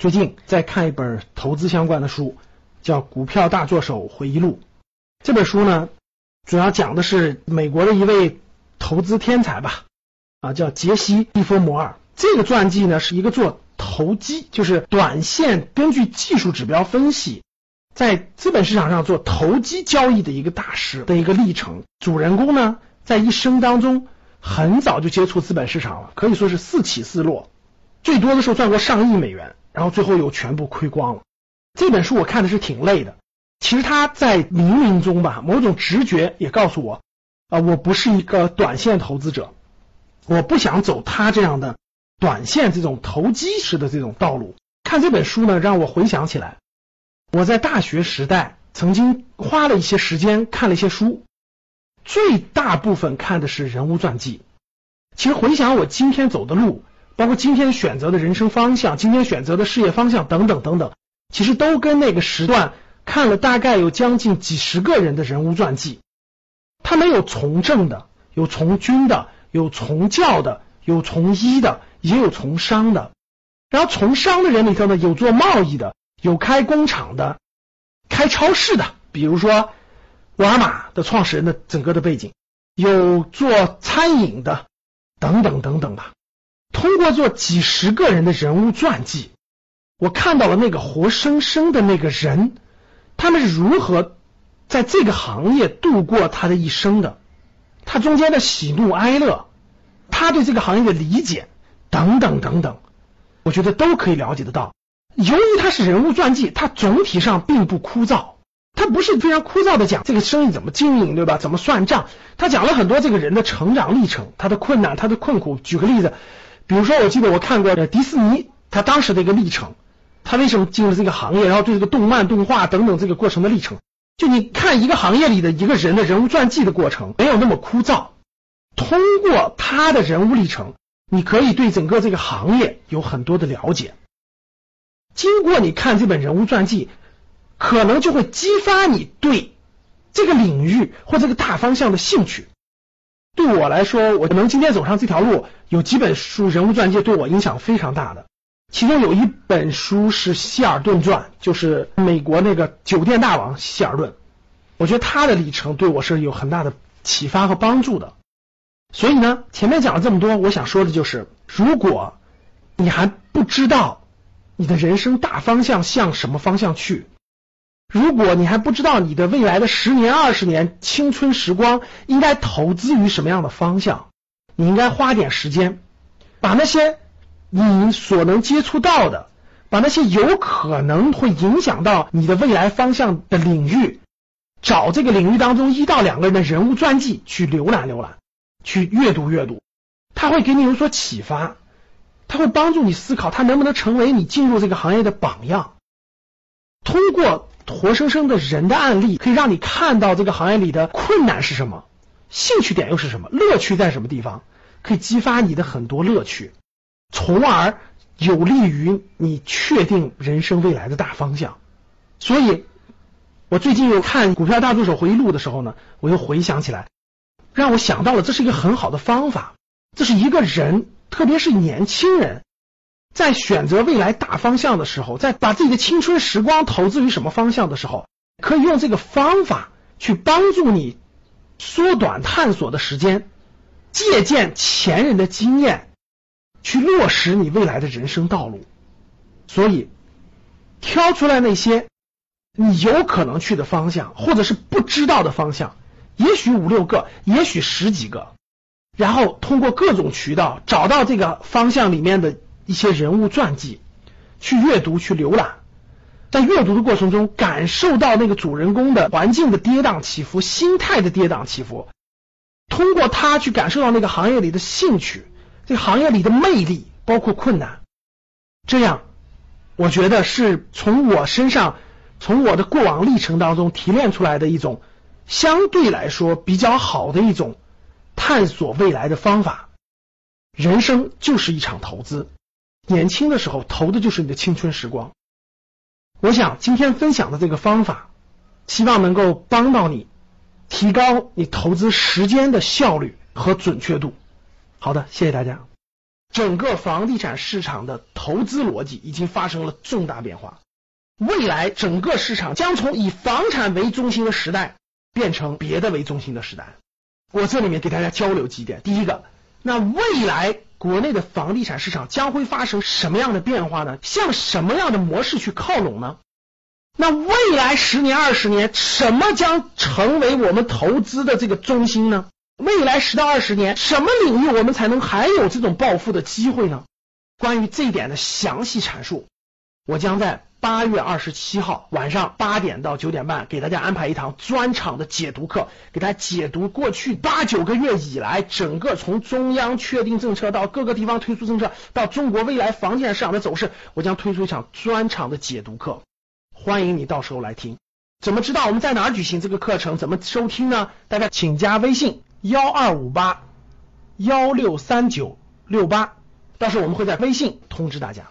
最近在看一本投资相关的书，叫《股票大作手回忆录》。这本书呢，主要讲的是美国的一位投资天才吧，啊，叫杰西·利弗摩尔。这个传记呢，是一个做投机，就是短线根据技术指标分析，在资本市场上做投机交易的一个大师的一个历程。主人公呢，在一生当中很早就接触资本市场了，可以说是四起四落，最多的时候赚过上亿美元。然后最后又全部亏光了。这本书我看的是挺累的。其实他在冥冥中吧，某种直觉也告诉我，啊，我不是一个短线投资者，我不想走他这样的短线这种投机式的这种道路。看这本书呢，让我回想起来，我在大学时代曾经花了一些时间看了一些书，最大部分看的是人物传记。其实回想我今天走的路。包括今天选择的人生方向，今天选择的事业方向等等等等，其实都跟那个时段看了大概有将近几十个人的人物传记。他没有从政的，有从军的，有从教的，有从医的，也有从商的。然后从商的人里头呢，有做贸易的，有开工厂的，开超市的，比如说沃尔玛的创始人的整个的背景，有做餐饮的，等等等等吧。通过做几十个人的人物传记，我看到了那个活生生的那个人，他们是如何在这个行业度过他的一生的，他中间的喜怒哀乐，他对这个行业的理解等等等等，我觉得都可以了解得到。由于他是人物传记，他总体上并不枯燥，他不是非常枯燥的讲这个生意怎么经营，对吧？怎么算账？他讲了很多这个人的成长历程，他的困难，他的困苦。举个例子。比如说，我记得我看过的迪士尼，他当时的一个历程，他为什么进入这个行业，然后对这个动漫、动画等等这个过程的历程，就你看一个行业里的一个人的人物传记的过程，没有那么枯燥。通过他的人物历程，你可以对整个这个行业有很多的了解。经过你看这本人物传记，可能就会激发你对这个领域或这个大方向的兴趣。对我来说，我能今天走上这条路，有几本书人物传记对我影响非常大的。其中有一本书是希尔顿传，就是美国那个酒店大王希尔顿。我觉得他的历程对我是有很大的启发和帮助的。所以呢，前面讲了这么多，我想说的就是，如果你还不知道你的人生大方向向什么方向去。如果你还不知道你的未来的十年、二十年青春时光应该投资于什么样的方向，你应该花点时间，把那些你所能接触到的，把那些有可能会影响到你的未来方向的领域，找这个领域当中一到两个人的人物传记去浏览浏览，去阅读阅读，他会给你有所启发，他会帮助你思考，他能不能成为你进入这个行业的榜样，通过。活生生的人的案例，可以让你看到这个行业里的困难是什么，兴趣点又是什么，乐趣在什么地方，可以激发你的很多乐趣，从而有利于你确定人生未来的大方向。所以，我最近又看《股票大助手回忆录》的时候呢，我又回想起来，让我想到了这是一个很好的方法，这是一个人，特别是年轻人。在选择未来大方向的时候，在把自己的青春时光投资于什么方向的时候，可以用这个方法去帮助你缩短探索的时间，借鉴前人的经验，去落实你未来的人生道路。所以，挑出来那些你有可能去的方向，或者是不知道的方向，也许五六个，也许十几个，然后通过各种渠道找到这个方向里面的。一些人物传记，去阅读、去浏览，在阅读的过程中，感受到那个主人公的环境的跌宕起伏、心态的跌宕起伏，通过他去感受到那个行业里的兴趣、这行业里的魅力，包括困难。这样，我觉得是从我身上、从我的过往历程当中提炼出来的一种相对来说比较好的一种探索未来的方法。人生就是一场投资。年轻的时候投的就是你的青春时光。我想今天分享的这个方法，希望能够帮到你，提高你投资时间的效率和准确度。好的，谢谢大家。整个房地产市场的投资逻辑已经发生了重大变化。未来整个市场将从以房产为中心的时代变成别的为中心的时代。我这里面给大家交流几点：第一个，那未来国内的房地产市场将会发生什么样的变化呢？向什么样的模式去靠拢呢？那未来十年、二十年，什么将成为我们投资的这个中心呢？未来十到二十年，什么领域我们才能还有这种暴富的机会呢？关于这一点的详细阐述，我将在八月二十七号晚上八点到九点半给大家安排一堂专场的解读课，给大家解读过去八九个月以来，整个从中央确定政策到各个地方推出政策，到中国未来房地产市场的走势，我将推出一场专场的解读课，欢迎你到时候来听。怎么知道我们在哪儿举行这个课程？怎么收听呢？大家请加微信。幺二五八幺六三九六八，到时候我们会在微信通知大家。